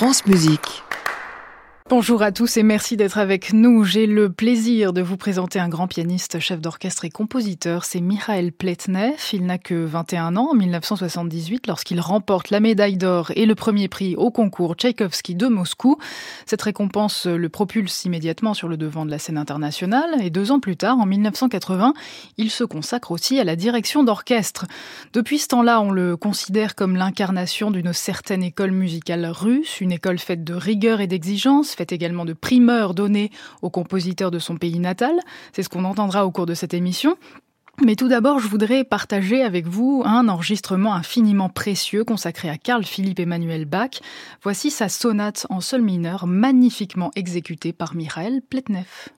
France Musique. Bonjour à tous et merci d'être avec nous. J'ai le plaisir de vous présenter un grand pianiste, chef d'orchestre et compositeur. C'est Mikhail Pletnev. Il n'a que 21 ans en 1978 lorsqu'il remporte la médaille d'or et le premier prix au concours Tchaïkovski de Moscou. Cette récompense le propulse immédiatement sur le devant de la scène internationale et deux ans plus tard, en 1980, il se consacre aussi à la direction d'orchestre. Depuis ce temps-là, on le considère comme l'incarnation d'une certaine école musicale russe, une école faite de rigueur et d'exigence, fait également de primeurs donnés aux compositeurs de son pays natal. C'est ce qu'on entendra au cours de cette émission. Mais tout d'abord, je voudrais partager avec vous un enregistrement infiniment précieux consacré à Carl Philippe Emmanuel Bach. Voici sa sonate en sol mineur, magnifiquement exécutée par Michael Pletnev.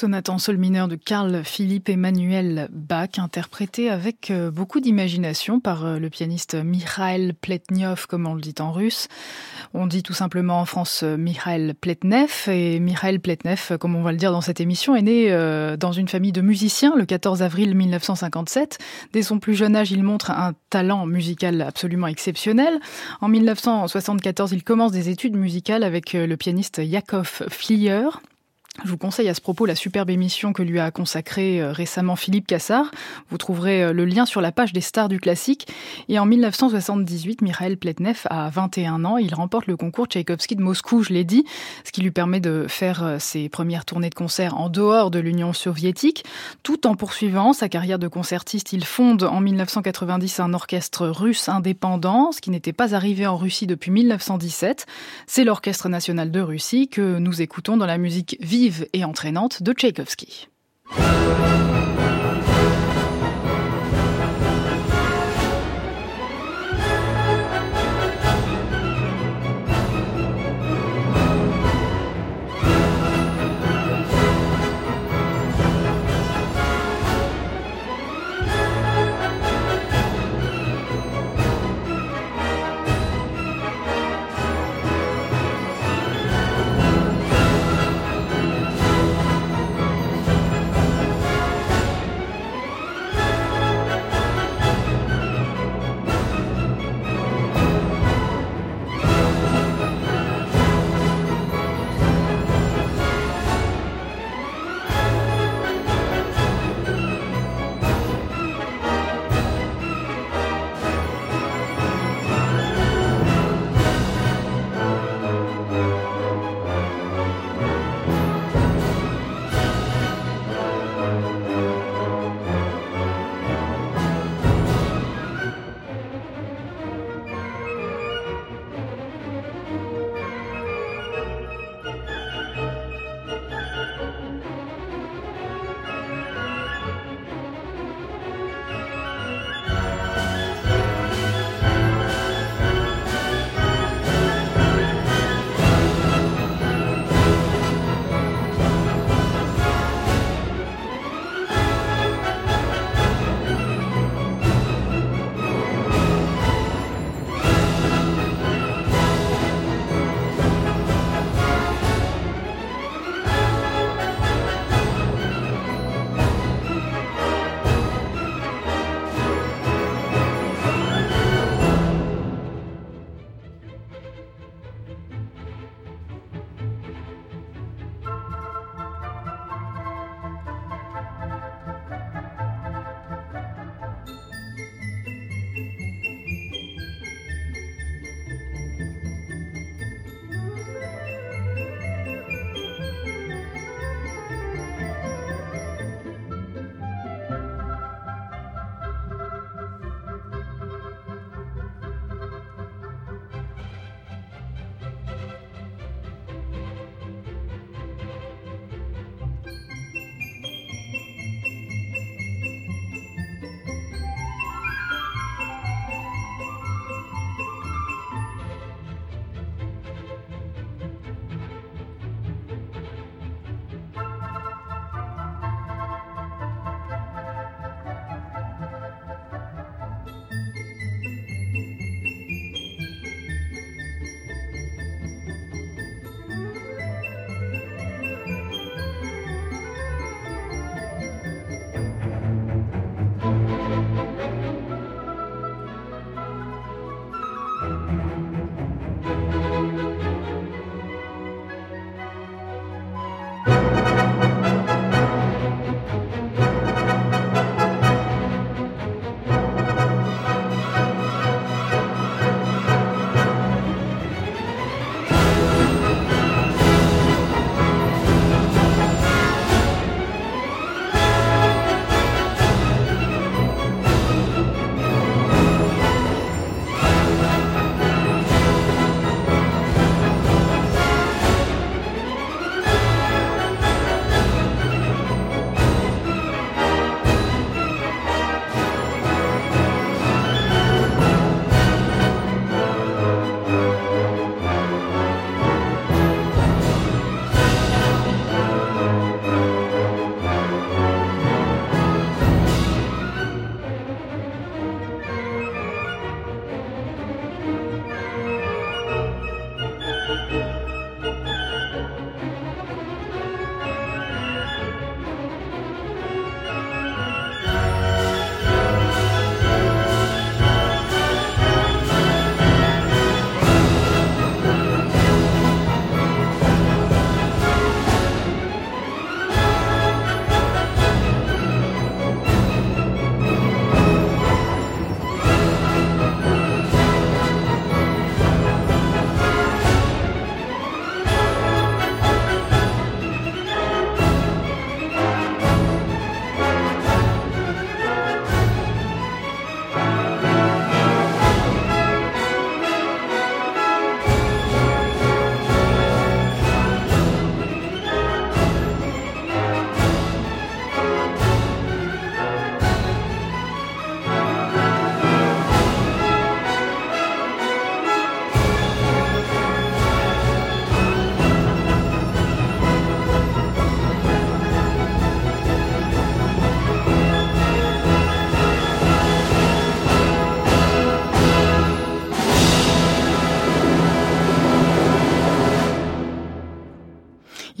Sonate en sol mineur de Carl Philippe Emmanuel Bach, interprété avec euh, beaucoup d'imagination par euh, le pianiste Mikhail Pletnyov, comme on le dit en russe. On dit tout simplement en France euh, Mikhail Pletnev, et Mikhail Pletnev, comme on va le dire dans cette émission, est né dans une famille de musiciens le 14 avril 1957. Dès son plus jeune âge, il montre un talent musical absolument exceptionnel. En 1974, il commence des études musicales avec le pianiste Yakov Flier. Je vous conseille à ce propos la superbe émission que lui a consacrée euh, récemment Philippe Cassard. Vous trouverez euh, le lien sur la page des stars du classique. Et en 1978, Mikhail Pletnev a 21 ans. Il remporte le concours Tchaïkovski de Moscou, je l'ai dit, ce qui lui permet de faire euh, ses premières tournées de concert en dehors de l'Union soviétique. Tout en poursuivant sa carrière de concertiste, il fonde en 1990 un orchestre russe indépendant, ce qui n'était pas arrivé en Russie depuis 1917. C'est l'Orchestre national de Russie que nous écoutons dans la musique vive et entraînante de Tchaïkovski.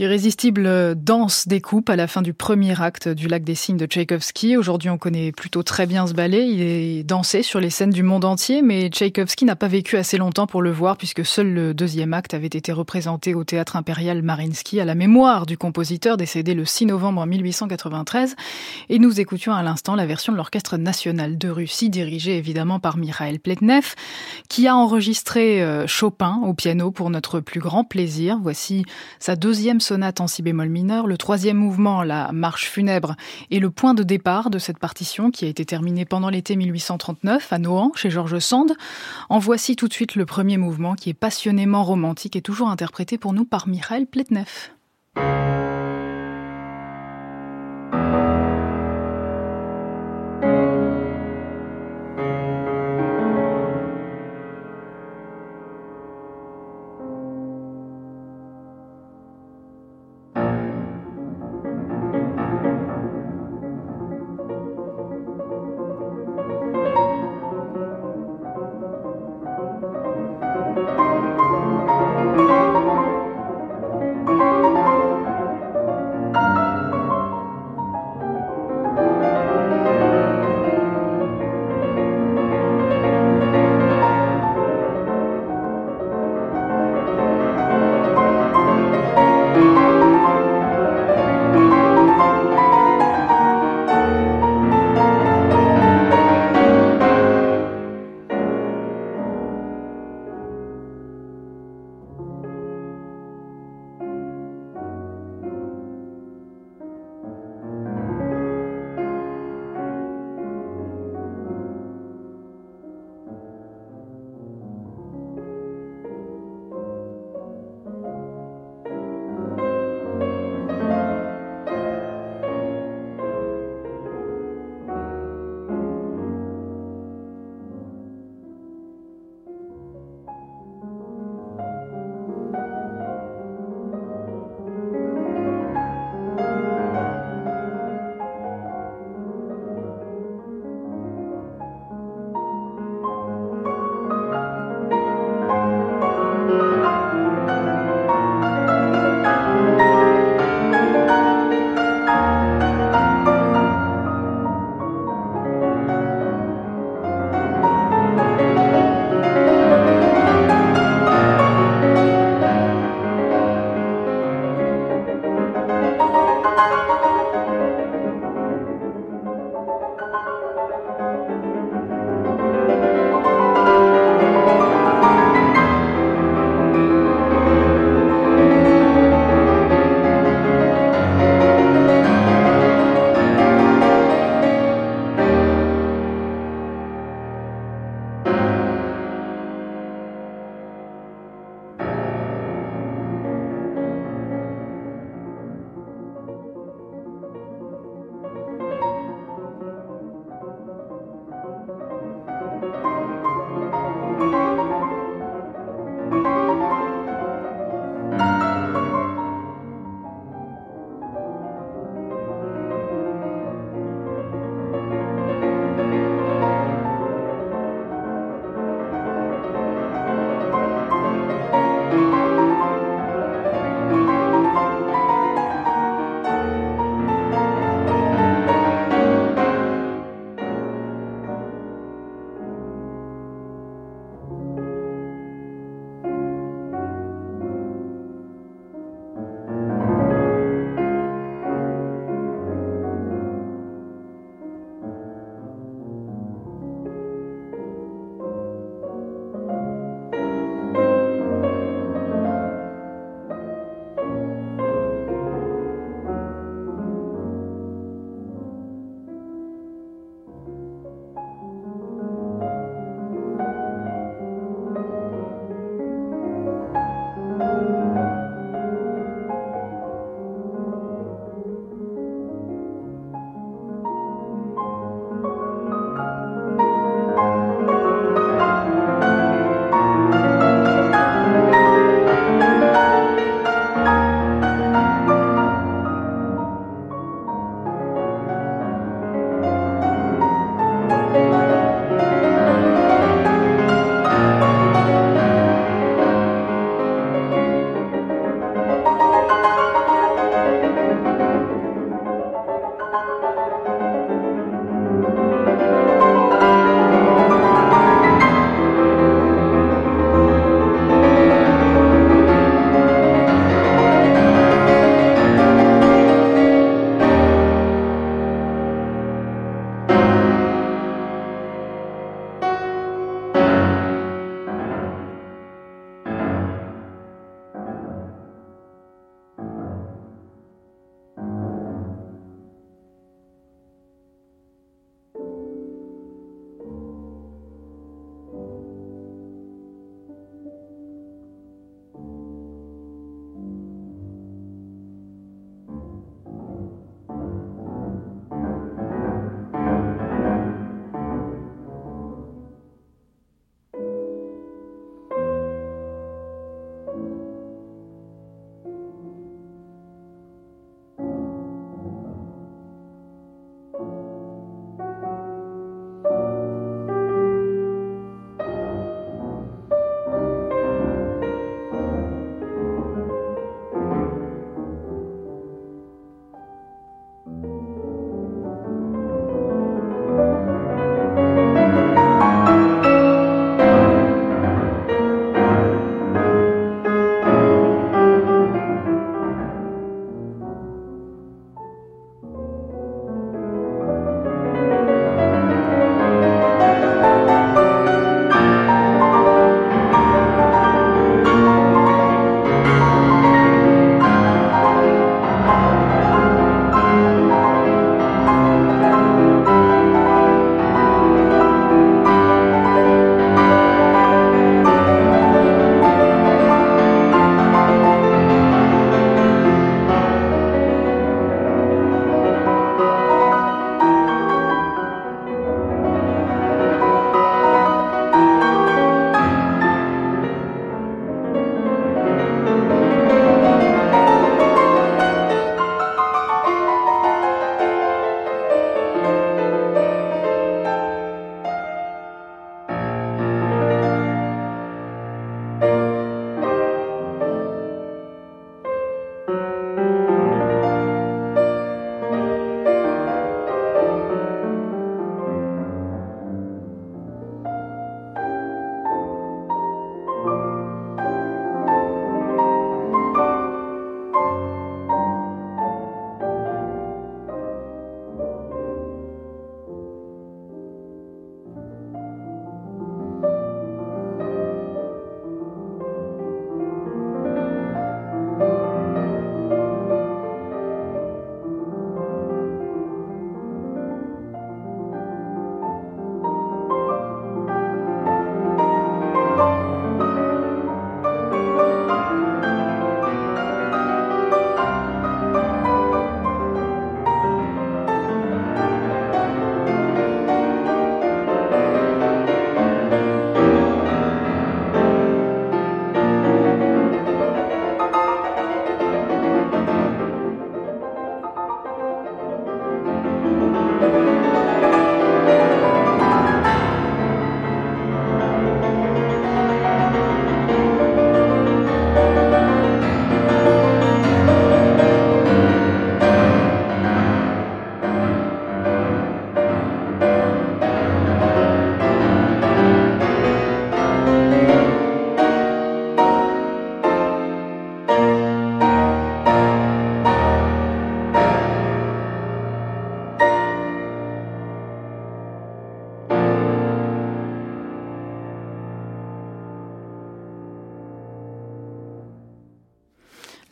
Irrésistible danse des coupes à la fin du premier acte du Lac des Cygnes de Tchaïkovski. Aujourd'hui, on connaît plutôt très bien ce ballet. Il est dansé sur les scènes du monde entier, mais Tchaïkovski n'a pas vécu assez longtemps pour le voir puisque seul le deuxième acte avait été représenté au théâtre impérial Marinsky à la mémoire du compositeur décédé le 6 novembre 1893. Et nous écoutions à l'instant la version de l'Orchestre national de Russie, dirigé évidemment par Mikhail Pletnev, qui a enregistré euh, Chopin au piano pour notre plus grand plaisir. Voici sa deuxième sonate en si bémol mineur, le troisième mouvement, la marche funèbre, est le point de départ de cette partition qui a été terminée pendant l'été 1839 à Nohant chez Georges Sand. En voici tout de suite le premier mouvement qui est passionnément romantique et toujours interprété pour nous par Mikhail Pletnev.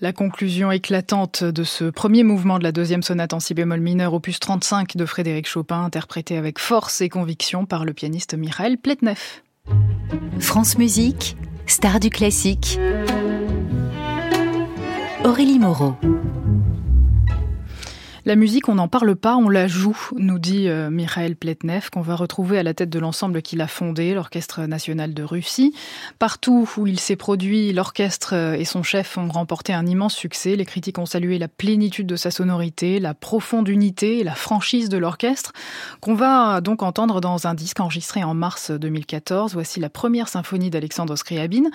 La conclusion éclatante de ce premier mouvement de la deuxième sonate en si bémol mineur, opus 35 de Frédéric Chopin, interprété avec force et conviction par le pianiste Michael Pletnev. France Musique, star du classique. Aurélie Moreau. La musique, on n'en parle pas, on la joue, nous dit euh, Mikhail Pletnev, qu'on va retrouver à la tête de l'ensemble qu'il a fondé, l'Orchestre national de Russie. Partout où il s'est produit, l'orchestre euh, et son chef ont remporté un immense succès. Les critiques ont salué la plénitude de sa sonorité, la profonde unité et la franchise de l'orchestre, qu'on va donc entendre dans un disque enregistré en mars 2014. Voici la première symphonie d'Alexandre Scriabine.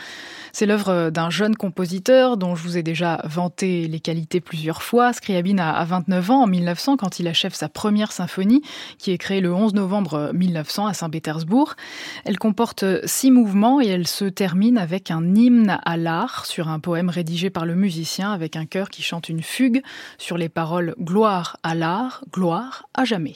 C'est l'œuvre d'un jeune compositeur dont je vous ai déjà vanté les qualités plusieurs fois. Scriabine a 29 ans en 1900 quand il achève sa première symphonie qui est créée le 11 novembre 1900 à Saint-Pétersbourg. Elle comporte six mouvements et elle se termine avec un hymne à l'art sur un poème rédigé par le musicien avec un chœur qui chante une fugue sur les paroles Gloire à l'art, gloire à jamais.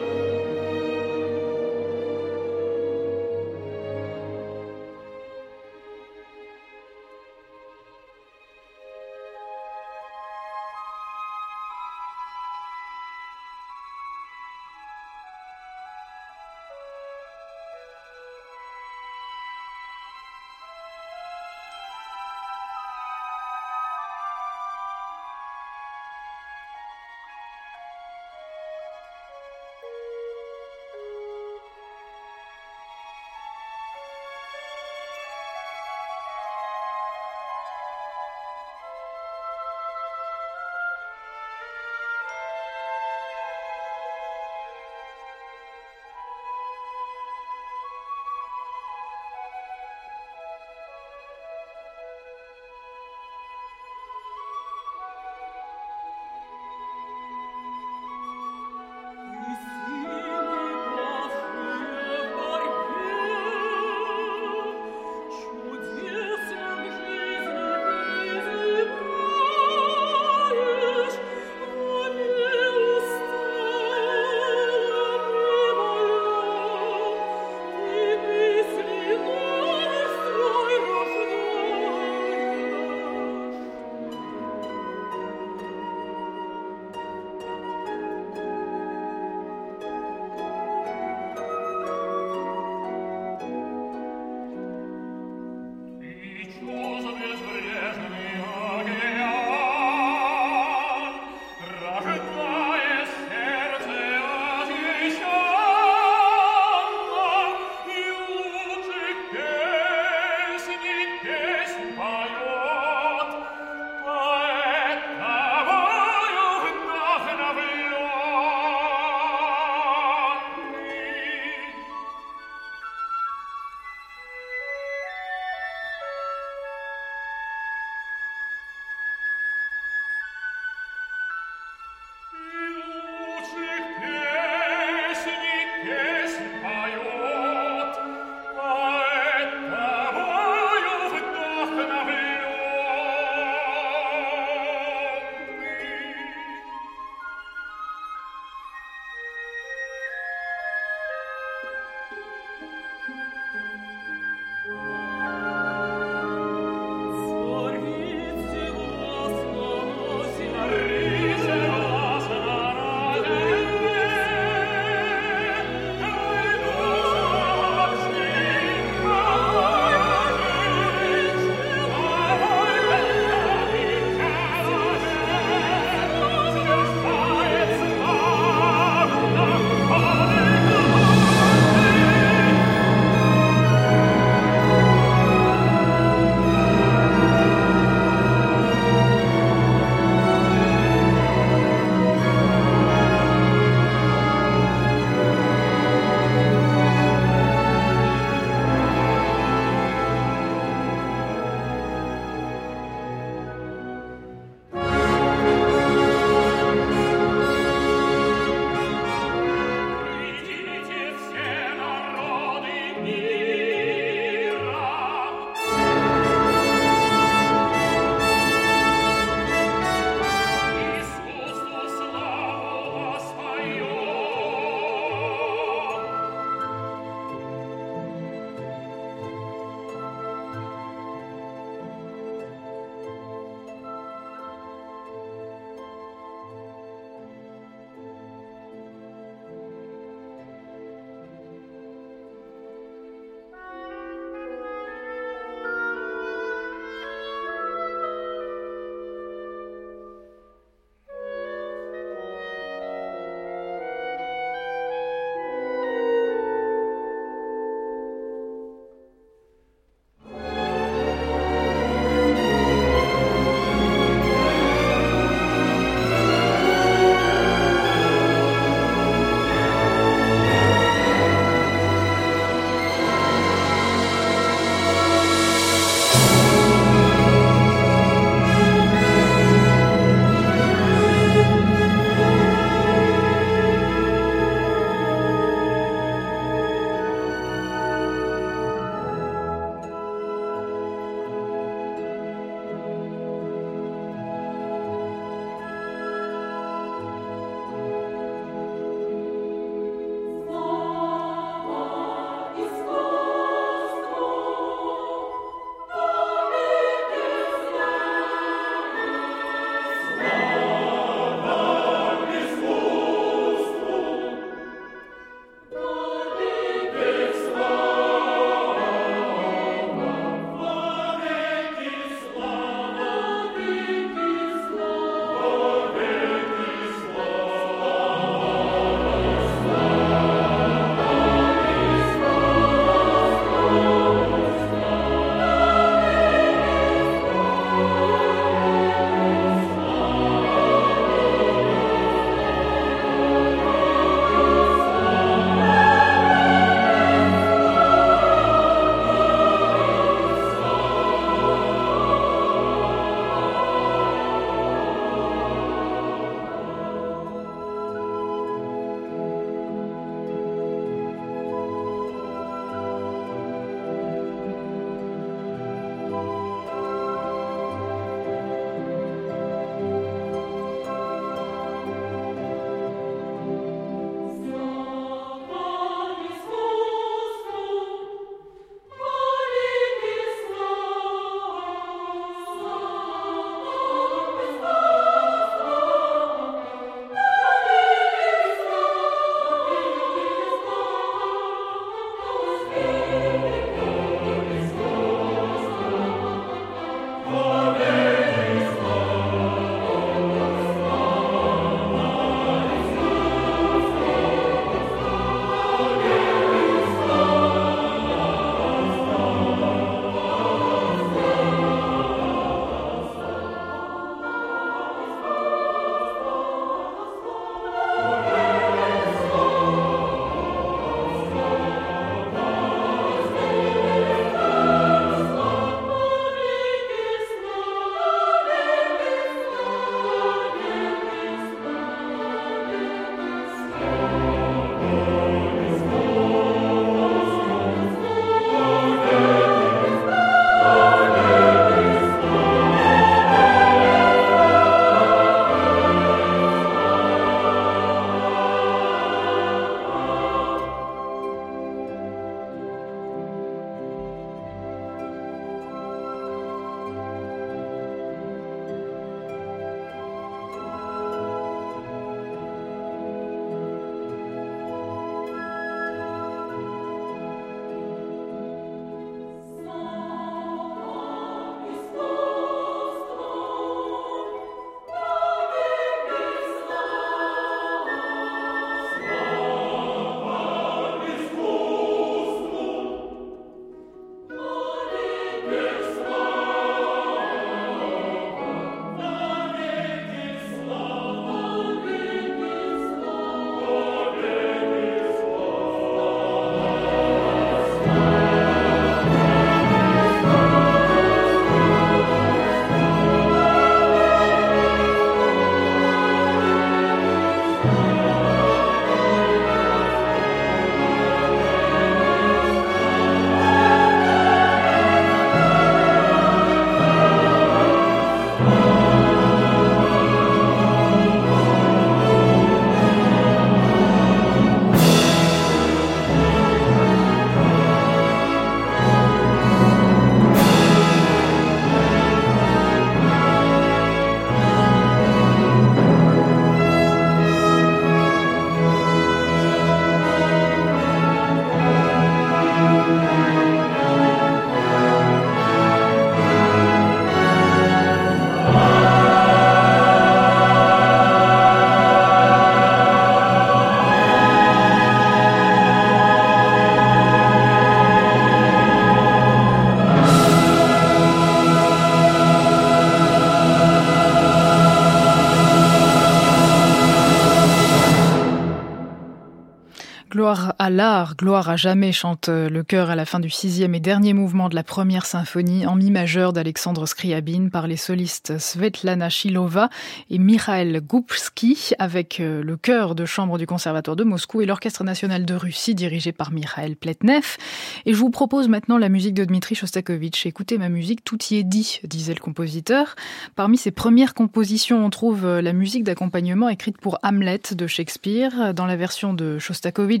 Gloire à l'art, gloire à jamais, chante le chœur à la fin du sixième et dernier mouvement de la première symphonie en mi majeur d'Alexandre Scriabine par les solistes Svetlana Shilova et Mikhail Goupski avec euh, le chœur de chambre du Conservatoire de Moscou et l'Orchestre national de Russie dirigé par Mikhail Pletnev. Et je vous propose maintenant la musique de Dmitri Shostakovich. Écoutez ma musique, tout y est dit, disait le compositeur. Parmi ses premières compositions, on trouve euh, la musique d'accompagnement écrite pour Hamlet de Shakespeare. Dans la version de Shostakovich,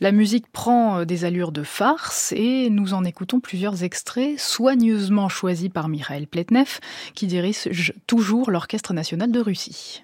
la musique prend euh, des allures de farce et nous en écoutons plusieurs extraits soigneusement choisis par Mikhail Pletnev, qui dirige toujours l'Orchestre national de Russie.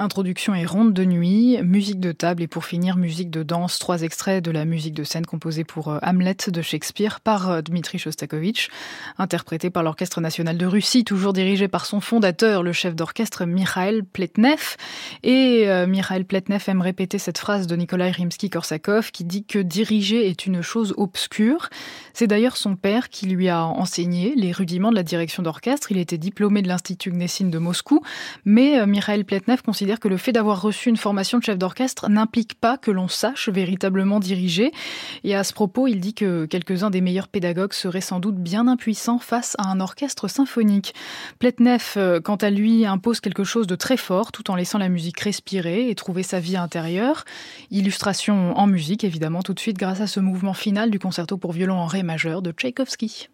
Introduction et ronde de nuit, musique de table et pour finir musique de danse, trois extraits de la musique de scène composée pour euh, Hamlet de Shakespeare par euh, Dmitri Shostakovich, interprété par l'Orchestre national de Russie, toujours dirigé par son fondateur, le chef d'orchestre Mikhail Pletnev. Et euh, Mikhail Pletnev aime répéter cette phrase de Nikolai Rimsky-Korsakov qui dit que diriger est une chose obscure. C'est d'ailleurs son père qui lui a enseigné les rudiments de la direction d'orchestre. Il était diplômé de l'Institut Gnessin de Moscou, mais Mikhail Pletnev considère que le fait d'avoir reçu une formation de chef d'orchestre n'implique pas que l'on sache véritablement diriger. Et à ce propos, il dit que quelques-uns des meilleurs pédagogues seraient sans doute bien impuissants face à un orchestre symphonique. Pletnev, euh, quant à lui, impose quelque chose de très fort tout en laissant la musique respirer et trouver sa vie intérieure. Illustration en musique, évidemment, tout de suite grâce à ce mouvement final du concerto pour violon en ré majeur de Tchaïkovski.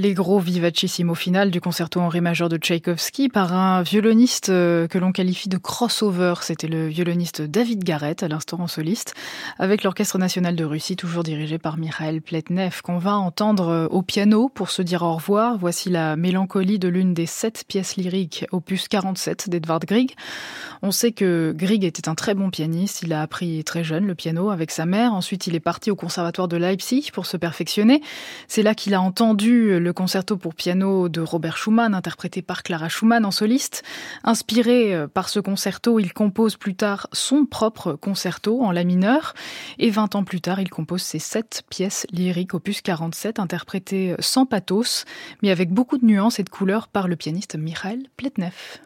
Allegro vivacissimo final du concerto en ré majeur de Tchaïkovski par un violoniste euh, que l'on qualifie de crossover. C'était le violoniste David Garrett, à l'instant en soliste, avec l'Orchestre national de Russie, toujours dirigé par Mikhail Pletnev, qu'on va entendre euh, au piano pour se dire au revoir. Voici la mélancolie de l'une des sept pièces lyriques, opus 47 d'Edvard Grieg. On sait que Grieg était un très bon pianiste. Il a appris très jeune le piano avec sa mère. Ensuite, il est parti au conservatoire de Leipzig pour se perfectionner. C'est là qu'il a entendu le concerto pour piano de Robert Schumann, interprété par Clara Schumann en soliste. Inspiré euh, par ce concerto, il compose plus tard son propre concerto en la mineur. Et 20 ans plus tard, il compose ses sept pièces lyriques, opus 47, interprétées sans pathos, mais avec beaucoup de nuances et de couleurs par le pianiste Mikhail Pletnev.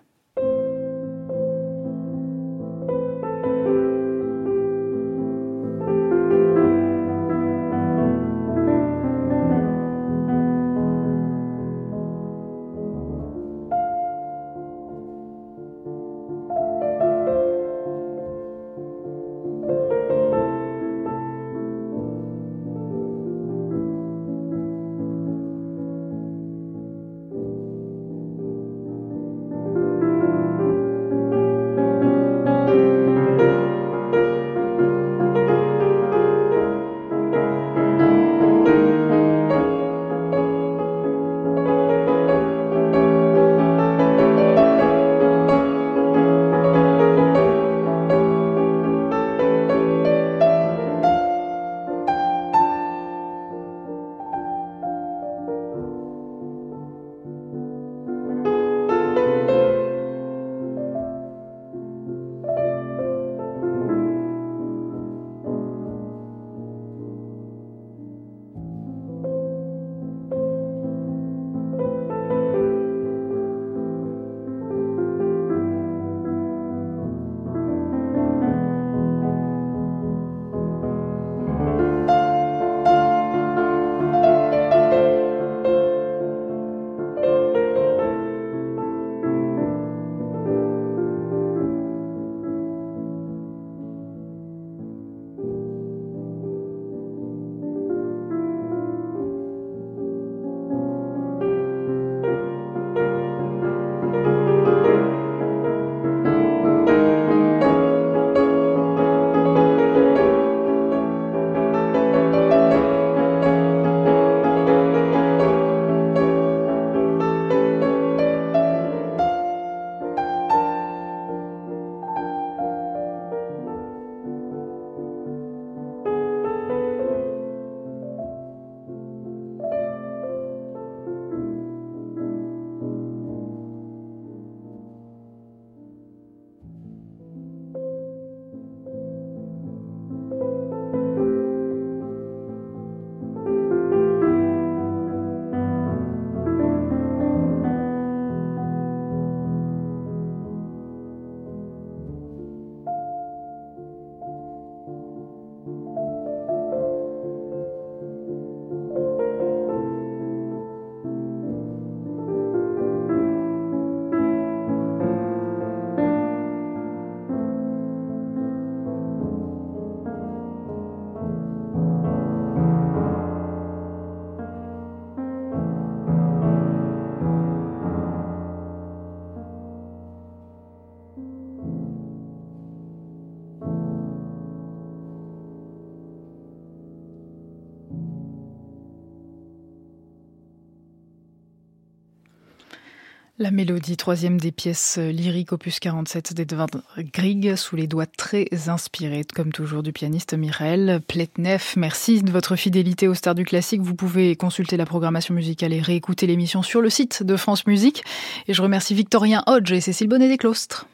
La mélodie, troisième des pièces lyriques opus 47 d'Edvard Grieg, sous les doigts très inspirés, comme toujours, du pianiste Mireille Pletnev. Merci de votre fidélité au Star du Classique. Vous pouvez consulter la programmation musicale et réécouter l'émission sur le site de France Musique. Et je remercie Victorien Hodge et Cécile Bonnet des Clostres.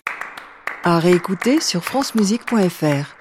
À réécouter sur francemusique.fr.